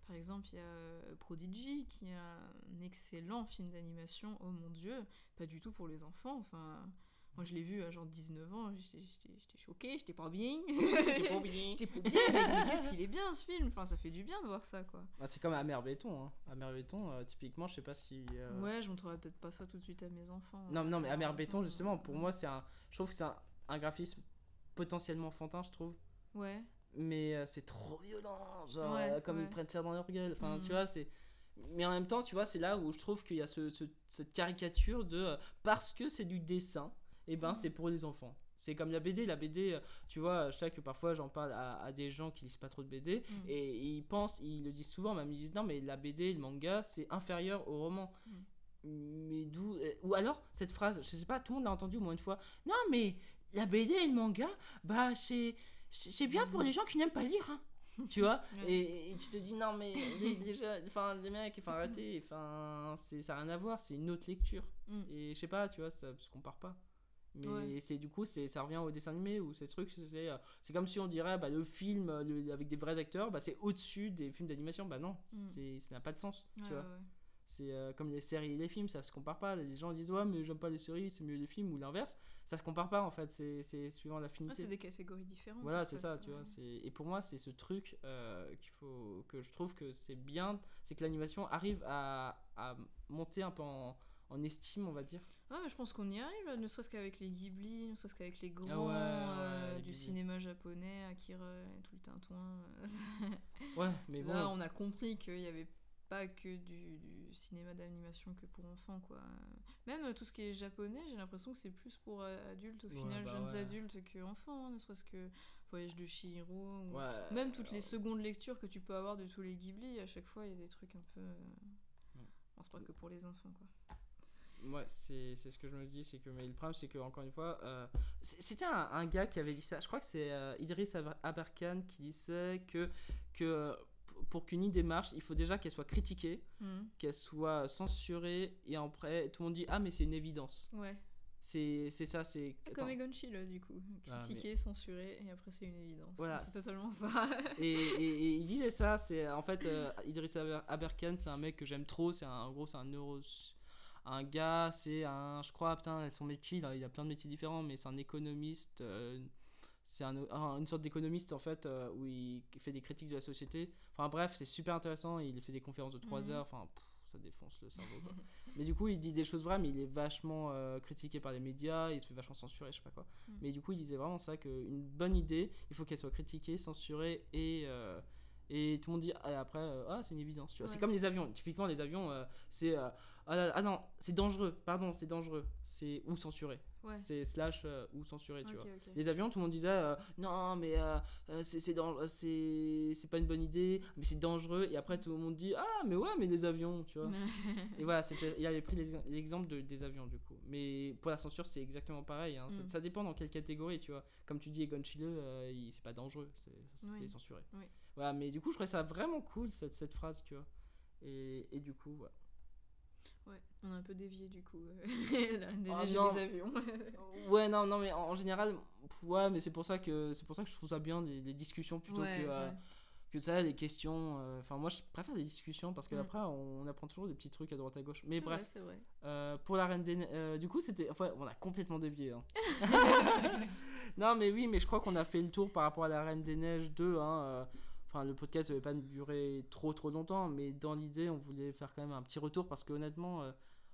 par exemple, il y a Prodigy qui est un excellent film d'animation. Oh mon dieu, pas du tout pour les enfants. Enfin, moi je l'ai vu à genre 19 ans, j'étais j'étais- j'étais choquée, j'étais pas bien. T'es pas oublié. J'étais pas bien, mais qu'est-ce qu'il est bien ce film? Enfin, ça fait du bien de voir ça, quoi. Ah, c'est comme Amer Béton. Hein. Amer Béton, euh, typiquement, je sais pas si. euh, Ouais, je montrerai peut-être pas ça tout de suite à mes enfants. Non, non, mais Amer Euh, Béton, euh, justement, pour moi, c'est un. Je trouve que c'est un, un graphisme potentiellement enfantin, je trouve. Ouais. mais euh, c'est trop violent. Genre, Ouais, euh, comme ouais. ils prennent ça dans leur gueule. Enfin, tu vois, c'est. Mais en même temps, tu vois, c'est là où je trouve qu'il y a ce, ce- cette caricature de. euh, parce que c'est du dessin, et ben Mhm. c'est pour les enfants. C'est comme la BD. La BD, euh, tu vois, je sais que parfois j'en parle à, à des gens qui lisent pas trop de BD, Mhm. et ils pensent, ils le disent souvent, même ils disent non, mais la BD, le manga, c'est inférieur au roman. Mhm. Mais d'où. euh, Ou alors, cette phrase, je sais pas, tout le monde l'a entendu au moins une fois. Non, mais la BD et le manga, bah, c'est. C'est bien pour les gens qui n'aiment pas lire, hein. tu vois? Ouais. et, et tu te dis non mais les, enfin mecs enfin arrêtez enfin c'est ça n'a rien à voir c'est une autre lecture Mm. et je sais pas tu vois ça se compare pas mais Ouais. c'est du coup c'est ça revient au dessin animé ou ces trucs c'est euh, c'est comme si on dirait bah, le film euh, le- avec des vrais acteurs bah, c'est au dessus des films d'animation bah non Mm. ça n'a pas de sens Ouais, tu vois ouais, c'est euh, comme les séries et les films, ça se compare pas. Les gens disent ouais mais j'aime pas les séries, c'est mieux les films ou l'inverse. Ça se compare pas en fait, c'est c'est suivant Ah, l'affinité. c'est des catégories différentes. voilà, c'est ça, tu vois. Et pour moi, c'est ce truc euh, qu'il faut que je trouve que c'est bien, c'est que l'animation arrive à, à monter un peu en, en estime, on va dire. Ouais, mais je pense qu'on y arrive, ne serait-ce qu'avec les Ghibli, ne serait-ce qu'avec les grands Ah ouais, euh, les du Ghibli. cinéma japonais, Akira et tout le tintouin. Ouais, mais bon. Là, on a compris qu'il n'y avait pas que du, du cinéma d'animation que pour enfants, quoi. Même euh, tout ce qui est japonais, j'ai l'impression que c'est plus pour euh, adultes, au Ouais, final, bah jeunes adultes que enfants, hein, ne serait-ce que Voyage de Chihiro. ou- Même toutes les euh, secondes lectures que tu peux avoir de tous les Ghibli, à chaque fois, il y a des trucs un peu... euh, Bon, c'est pas que pour les enfants, quoi. Ouais, c'est ce que je me dis, c'est que mais le problème c'est que encore une fois, euh, c'était un, un gars qui avait dit ça. Je crois que c'est euh, Idriss Aber- Aberkan qui disait que que pour qu'une idée marche, il faut déjà qu'elle soit critiquée, Mhm. qu'elle soit censurée et après tout le monde dit ah mais c'est une évidence. Ouais. C'est ça, c'est Comme. Egon Schiele, du coup. Ah, Critiqué, censuré, et après c'est une évidence. Voilà. C'est totalement ça. et, et- et il disait ça, c'est en fait euh, Idriss Aber- Aberkan, c'est un mec que j'aime trop, c'est un en gros c'est un neuro un gars, c'est un je crois putain son métier, il a, plein de métiers différents mais c'est un économiste euh, c'est un, un- une sorte d'économiste en fait euh, où il fait des critiques de la société. Enfin bref, c'est super intéressant, il fait des conférences de 3 Mhm. heures, enfin pff, ça défonce le cerveau. quoi. mais du coup, il dit des choses vraies mais il est vachement euh, critiqué par les médias, il se fait vachement censurer, je sais pas quoi. Mhm. Mais du coup, il disait vraiment ça qu'une bonne idée, il faut qu'elle soit critiquée, censurée et et tout le monde dit ah, après euh, ah c'est une évidence tu vois c'est comme les avions typiquement les avions euh, c'est euh, ah, là ah non c'est dangereux pardon c'est dangereux c'est ou censuré Ouais. c'est slash euh, ou censuré tu vois les avions tout le monde disait euh, non mais euh, c'est c'est pas une bonne idée mais c'est dangereux et après tout le monde dit ah mais ouais mais les avions tu vois et voilà il avait pris l'exemple de- des avions du coup mais pour la censure c'est exactement pareil hein. ça, Mm. ça dépend dans quelle catégorie tu vois comme tu dis Egon Schiele c'est pas dangereux c'est c'est Oui. censuré Oui. voilà mais du coup je trouvais ça vraiment cool cette, cette phrase tu vois et, et du coup voilà. Ouais, on a un peu dévié du coup. euh, Ah, les avions. ouais non non mais en, en général ouais mais c'est pour ça que c'est pour ça que je trouve ça bien les, les discussions plutôt ouais, que euh, ouais. que ça les questions euh, enfin moi je préfère les discussions parce que Mm. après on, on apprend toujours des petits trucs à droite à gauche mais bref vrai, vrai. Euh, pour la Reine des Neiges, du coup, c'était. Enfin, on a complètement dévié. hein. non, mais oui, mais je crois qu'on a fait le tour par rapport à la Reine des Neiges 2. hein, Enfin, le podcast ne devait pas durer trop trop longtemps, mais dans l'idée, on voulait faire quand même un petit retour parce que honnêtement, euh,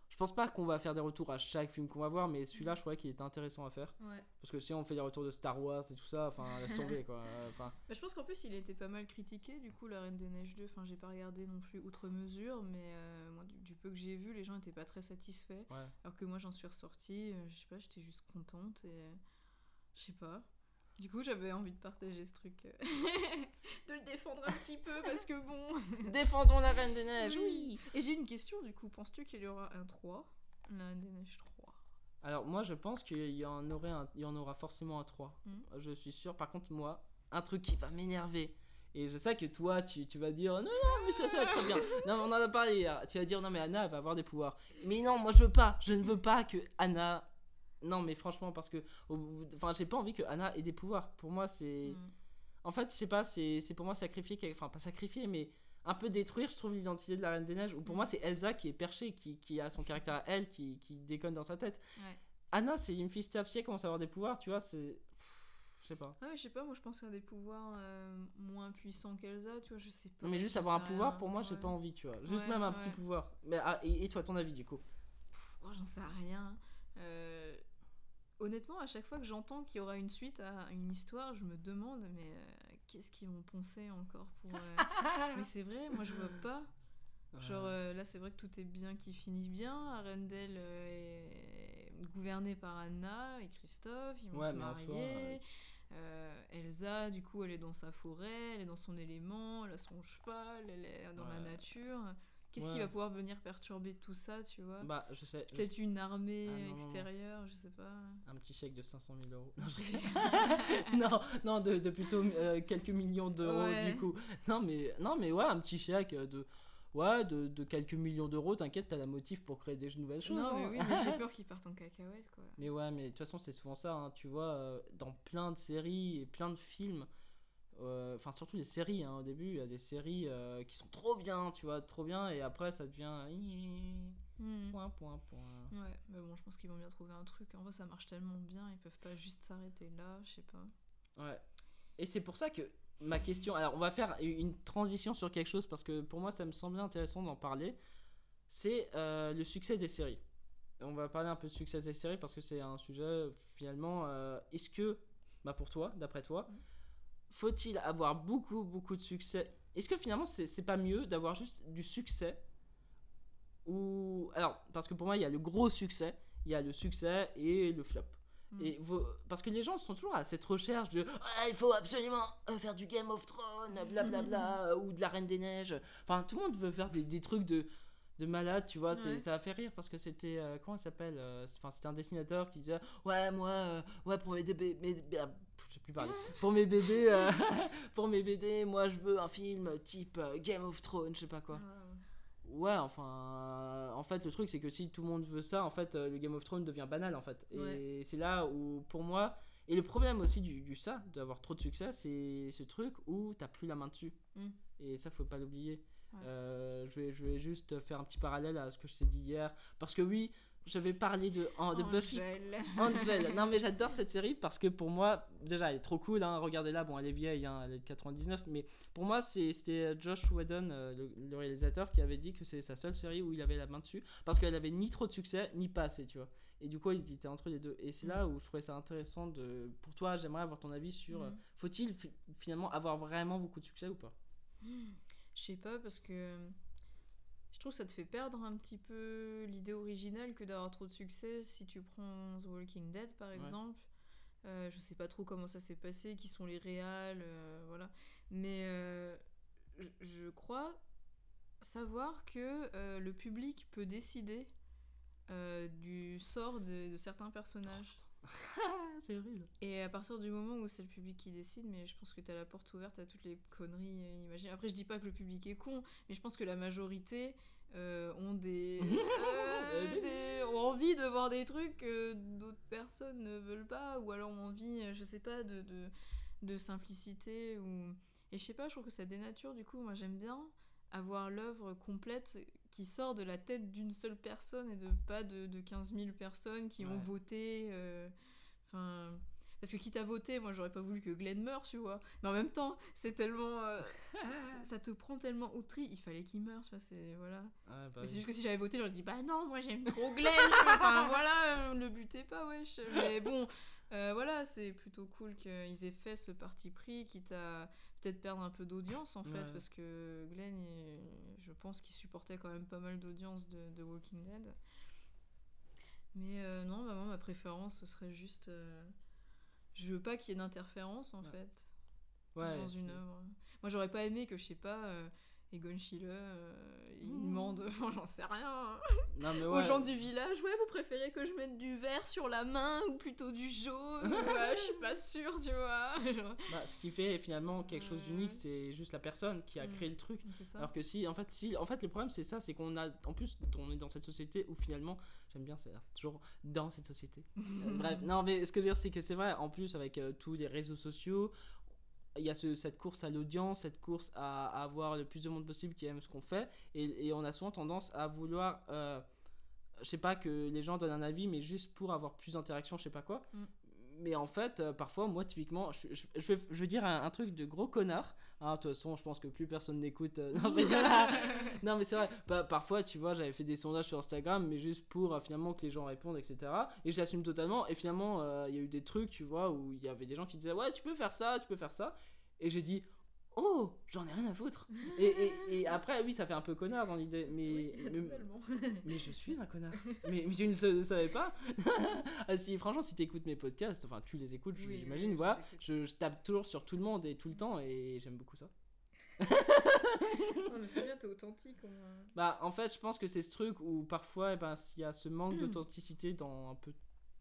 je pense pas qu'on va faire des retours à chaque film qu'on va voir, mais celui-là, je trouvais qu'il était intéressant à faire. Ouais. Parce que si on fait des retours de Star Wars et tout ça, enfin, laisse tomber quoi. Enfin, Bah, je pense qu'en plus il été pas mal critiqué du coup la Reine des Neiges 2. Enfin j'ai pas regardé non plus outre mesure, mais euh, moi du, du peu que j'ai vu, les gens étaient pas très satisfaits. ouais. Alors que moi j'en suis ressortie, euh, je sais pas, j'étais juste contente et euh, je sais pas. Du coup j'avais envie de partager ce truc, euh, de le défendre un petit peu parce que bon. Défendons la Reine des Neiges, oui. Et j'ai une question du coup, penses-tu qu'il y aura un 3 La Reine des Neiges 3 Alors moi je pense qu'il y en aurait un- il y en aura forcément un 3. Mhm. Je suis sûr. Par contre moi, un truc qui va m'énerver. Et je sais que toi tu, tu vas dire non non mais ça ça va être très bien. Non mais on en a parlé hier. Tu vas dire non mais Anna elle va avoir des pouvoirs. Mais non moi je veux pas. Je ne veux pas que Anna. Non mais franchement parce que enfin j'ai pas envie que Anna ait des pouvoirs. Pour moi c'est Mm. en fait je sais pas c'est c'est pour moi sacrifier enfin pas sacrifier mais un peu détruire je trouve l'identité de la Reine des Neiges. Ou pour Mm. moi c'est Elsa qui est perchée qui, qui a son caractère à elle qui, qui déconne dans sa tête. Ouais. Anna, c'est une fille qui commence à avoir des pouvoirs, tu vois, c'est. Je sais pas. Ouais, mais je sais pas, moi je pense à des pouvoirs euh, moins puissants qu'Elsa, tu vois, je sais pas. Non, mais juste avoir un pouvoir, rien, pour moi, j'ai ouais. pas envie, tu vois. Juste Ouais, même un ouais. petit pouvoir. Mais, ah, et, et toi, ton avis, du coup? Pff, oh, j'en sais rien. Euh, honnêtement, à chaque fois que j'entends qu'il y aura une suite à une histoire, je me demande, mais euh, qu'est-ce qu'ils vont poncer encore pour. euh, Mais c'est vrai, moi je vois pas. Genre euh, là, c'est vrai que tout est bien qui finit bien. Arendelle euh, est gouvernée par Anna et Christophe, ils vont Ouais, se marier. Euh, Elsa, du coup, elle est dans sa forêt, elle est dans son élément, elle a son cheval, elle est dans la nature. Qu'est-ce qui va pouvoir venir perturber tout ça, tu vois? Bah, je sais. je Peut-être une armée Ah, non, non, non. extérieure, je sais pas. Un petit chèque de 500 000 euros. Non, je- non, non, de, de plutôt euh, quelques millions d'euros Ouais. du coup. Non mais, non, mais ouais, un petit chèque de, ouais, de, de quelques millions d'euros. T'inquiète, t'as la motive pour créer des nouvelles choses. non, mais hein. oui, mais j'ai peur qu'ils partent en cacahuète, quoi. Mais ouais, mais de toute façon, c'est souvent ça, hein, tu vois, euh, dans plein de séries et plein de films, enfin surtout les séries, hein, au début, il y a des séries euh, qui sont trop bien, tu vois, trop bien, et après ça devient... Hmm. Point, point, point. Ouais, mais bon, je pense qu'ils vont bien trouver un truc. En vrai, ça marche tellement bien, ils peuvent pas juste s'arrêter là, je sais pas. Ouais. Et c'est pour ça que ma question... Alors, on va faire une transition sur quelque chose, parce que pour moi, ça me semblait intéressant d'en parler. C'est euh, le succès des séries. On va parler un peu de succès des séries, parce que c'est un sujet, finalement, euh, est-ce que, bah pour toi, d'après toi, Mhm. Faut-il avoir beaucoup, beaucoup de succès? Est-ce que finalement, c'est pas mieux d'avoir juste du succès? Ou... Alors, parce que pour moi, il y a le gros succès, il y a le succès et le flop. Mm. Et parce que les gens sont toujours à cette recherche de Ah, il faut absolument euh, faire du Game of Thrones, blablabla, ou de la Reine des Neiges. Enfin, tout le monde veut faire des, des trucs de, de malade, tu vois. Ouais. Ça a fait rire parce que c'était. euh, comment il s'appelle euh, Enfin, c'était un dessinateur qui disait Ouais, moi, euh, ouais, pour mes, mes- je sais plus parler. Pour mes BD, euh, pour mes BD, moi, je veux un film type euh, Game of Thrones, je sais pas quoi. Ouais, enfin, en fait, le truc, c'est que si tout le monde veut ça, en fait, euh, le Game of Thrones devient banal, en fait. Et Ouais. c'est là où, pour moi, et le problème aussi du, du ça, d'avoir trop de succès, c'est ce truc où t'as plus la main dessus. Mm. Et ça, faut pas l'oublier. Ouais. Euh, je, vais, je vais juste faire un petit parallèle à ce que je t'ai dit hier. Parce que oui, je vais parler de, en- de Buffy Angel. Angel. Non, mais j'adore cette série parce que pour moi, déjà, elle est trop cool. Hein. Regardez-la, bon, elle est vieille, hein, elle est de 99. Mais pour moi, c'était Josh Whedon, euh, le, le réalisateur, qui avait dit que c'est sa seule série où il avait la main dessus. Parce qu'elle avait ni trop de succès, ni pas assez, tu vois. Et du coup, il était entre les deux. Et c'est là où je trouvais ça intéressant de. Pour toi, j'aimerais avoir ton avis sur. euh, Mhm. Faut-il fi- finalement avoir vraiment beaucoup de succès ou pas? Je sais pas, parce que je trouve que ça te fait perdre un petit peu l'idée originale que d'avoir trop de succès. Si tu prends The Walking Dead par exemple, euh, je sais pas trop comment ça s'est passé, qui sont les réals, euh, voilà. Mais euh, je, je crois savoir que euh, le public peut décider du sort de, de certains personnages. c'est horrible. Et à partir du moment où c'est le public qui décide, mais je pense que t'as la porte ouverte à toutes les conneries euh, imaginables. Après, je dis pas que le public est con, mais je pense que la majorité euh, ont des, euh, des- ont envie de voir des trucs que d'autres personnes ne veulent pas, ou alors ont envie, euh, je sais pas, de, de, de simplicité ou et je sais pas, je trouve que ça dénature. Du coup, moi, j'aime bien avoir l'œuvre complète qui sort de la tête d'une seule personne et de pas de, de 15 000 personnes qui ont voté. euh, Enfin. parce que quitte à voter, moi j'aurais pas voulu que Glenn meure, tu vois. Mais en même temps, c'est tellement. euh, ça, te prend tellement au tri, il fallait qu'il meure, tu vois. C'est. Voilà. Ouais, bah Mais c'est juste que si j'avais voté, j'aurais dit bah non, moi j'aime trop Glenn. enfin voilà, euh, ne butez pas, wesh. Mais bon, euh, voilà, c'est plutôt cool qu'ils aient fait ce parti pris, quitte à peut-être perdre un peu d'audience en fait, Ouais. parce que Glenn, il- je pense qu'il supportait quand même pas mal d'audience de, de Walking Dead. Mais euh, non, bah, moi ma préférence ce serait juste. euh, je veux pas qu'il y ait d'interférence en Ouais. fait Ouais, dans une œuvre. Moi, j'aurais pas aimé que, je sais pas, euh, Egon Schiele, euh, il Mmh. demande, enfin, j'en sais rien, Non, mais aux gens du village, ouais, vous préférez que je mette du vert sur la main ou plutôt du jaune Ouais, je suis pas sûre, tu vois. Bah, ce qui fait finalement quelque chose d'unique, c'est juste la personne qui a Mm. créé le truc. Ça. Alors que si, en fait, si, en fait, le problème c'est ça, c'est qu'on a, en plus, on est dans cette société où finalement, j'aime bien, c'est toujours dans cette société. Euh, Bref, non, mais ce que je veux dire, c'est que c'est vrai, en plus, avec euh, tous les réseaux sociaux, il y a ce- cette course à l'audience, cette course à, avoir le plus de monde possible qui aime ce qu'on fait, et, et on a souvent tendance à vouloir, euh, je sais pas, que les gens donnent un avis, mais juste pour avoir plus d'interaction, je sais pas quoi. Mm. Mais en fait, euh, parfois, moi, typiquement, je, je- je vais, je vais dire un, un truc de gros connard. Hein, de toute façon, je pense que plus personne n'écoute. euh, non, non, mais c'est vrai. Bah, parfois, tu vois, j'avais fait des sondages sur Instagram, mais juste pour euh, finalement que les gens répondent, etc. Et je l'assume totalement. Et finalement, il y a eu des trucs, tu vois, où il y avait des gens qui disaient Ouais, tu peux faire ça, tu peux faire ça. Et j'ai dit Oh, j'en ai rien à foutre. Et, et- et après, oui, ça fait un peu connard dans l'idée, mais, Oui, mais, je suis un connard. mais, mais tu ne sa- savais pas ah, si, Franchement, si tu écoutes mes podcasts, enfin, tu les écoutes, Oui, j'imagine, oui, voilà. Je, je tape toujours sur tout le monde et tout le temps, et j'aime beaucoup ça. Non, mais c'est bien, t'es authentique. Bah, en fait, je pense que c'est ce truc où parfois, eh ben, s'il y a ce manque d'authenticité dans un peu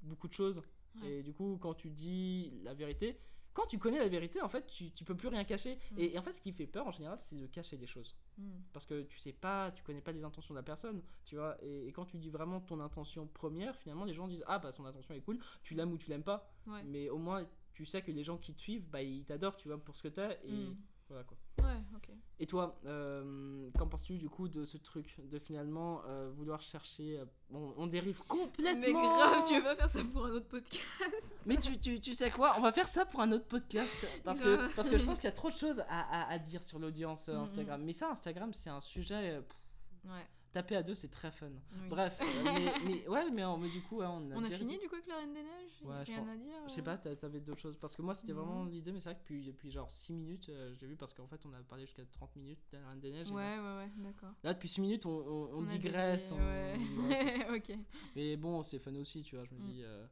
beaucoup de choses, Ouais. et du coup, quand tu dis la vérité, quand tu connais la vérité, en fait, tu, tu peux plus rien cacher. Mm. Et, et en fait, ce qui fait peur en général, c'est de cacher les choses. Hmm. Parce que tu sais pas, tu connais pas les intentions de la personne, tu vois. Et, et quand tu dis vraiment ton intention première, finalement, les gens disent Ah, bah, son intention est cool, tu l'aimes ou tu l'aimes pas. Ouais. Mais au moins, tu sais que les gens qui te suivent, bah, ils t'adorent, tu vois, pour ce que t'es. Et Mm. voilà quoi. Ouais, ok. Et toi, euh, qu'en penses-tu du coup de ce truc De finalement euh, vouloir chercher. euh, on, dérive complètement Mais grave, tu veux pas faire ça pour un autre podcast? Mais tu, tu, tu sais quoi On va faire ça pour un autre podcast. Parce que, parce que je pense qu'il y a trop de choses à, à, à dire sur l'audience. Instagram. Mais ça, Instagram, c'est un sujet. pff, Ouais. Taper à deux, c'est très fun. oui. Bref, euh, mais, mais- ouais, mais, on- mais du coup, ouais, on a, On a fini du coup avec la Reine des Neiges? Ouais, Rien pense- à dire Je sais euh pas, t'a- t'avais d'autres choses? Parce que moi, c'était vraiment l'idée, mais c'est vrai que depuis, depuis genre 6 minutes, euh, j'ai vu, parce qu'en fait, on a parlé jusqu'à 30 minutes de la Reine des Neiges. Ouais, ouais, ouais, d'accord. Là, depuis 6 minutes, on, on, on a digresse. ouais. ok. Mais bon, c'est fun aussi, tu vois. Je me Mm. dis. euh,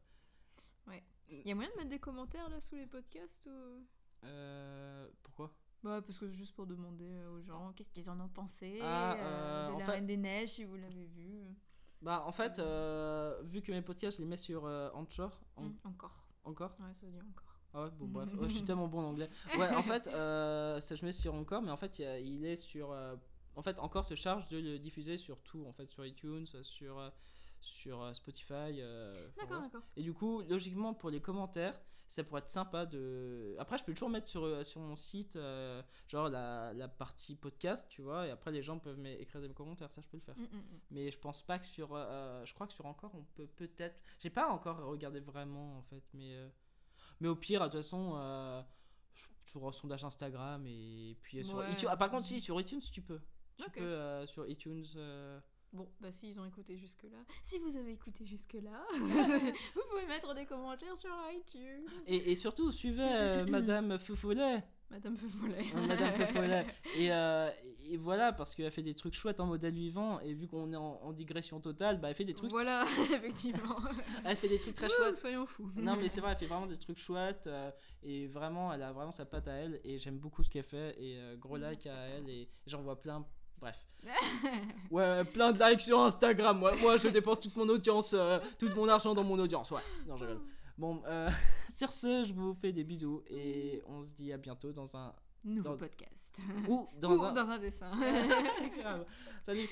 Y a moyen de mettre des commentaires là sous les podcasts ou... euh, pourquoi? Bah, parce que juste pour demander euh, aux gens qu'est-ce qu'ils en ont pensé Ah, euh, euh, de en la fait- Reine des Neiges, si vous l'avez vu. Bah, en fait, euh, vu que mes podcasts, je les mets sur euh, Anchor. en- Hmm, encore. Encore Ouais, ça se dit encore. Ah ouais, bon, bref. Ouais, je suis tellement bon en anglais. Ouais, en fait, euh, ça, je mets sur Encore, mais en fait, il, y a- il est sur. euh, en fait, Encore se charge de le diffuser sur tout, en fait, sur iTunes, sur, euh, sur euh, Spotify. euh, D'accord, d'accord. Et du coup, logiquement, pour les commentaires, ça pourrait être sympa de. Après, je peux toujours mettre sur, euh, sur mon site, euh, genre la, la partie podcast, tu vois, et après, les gens peuvent écrire des commentaires, ça, je peux le faire. Mm, mm, mm. Mais je pense pas que sur. euh, je crois que sur encore, on peut peut-être. J'ai pas encore regardé vraiment, en fait, mais. mais au pire, de toute façon. sur un sondage Instagram et puis sur Ouais. iTunes. Ah, par contre, si, sur iTunes, tu peux. Tu peux sur iTunes. Bon, bah si ils ont écouté jusque-là. Si vous avez écouté jusque-là, vous pouvez mettre des commentaires sur iTunes. Et, et surtout, suivez euh, Madame Feufollet. Madame Feufollet. Euh, Madame Feufollet. Et, euh, et voilà, parce qu'elle fait des trucs chouettes en modèle vivant. Et vu qu'on est en, en digression totale, bah, elle fait des trucs. Voilà, effectivement. Elle fait des trucs très Wouh, chouettes. Soyons fous. Non mais c'est vrai, elle fait vraiment des trucs chouettes euh, et vraiment, elle a vraiment sa patte à elle et j'aime beaucoup ce qu'elle fait et gros like à elle et j'en vois plein. Bref. Ouais, plein de likes sur Instagram. Moi, moi je dépense toute mon audience, euh, tout mon argent dans mon audience. Ouais. Non, je rigole. Bon, euh, sur ce, je vous fais des bisous et on se dit à bientôt dans un Nouveau Dans- podcast. ou dans Ou un dans un dessin. Salut.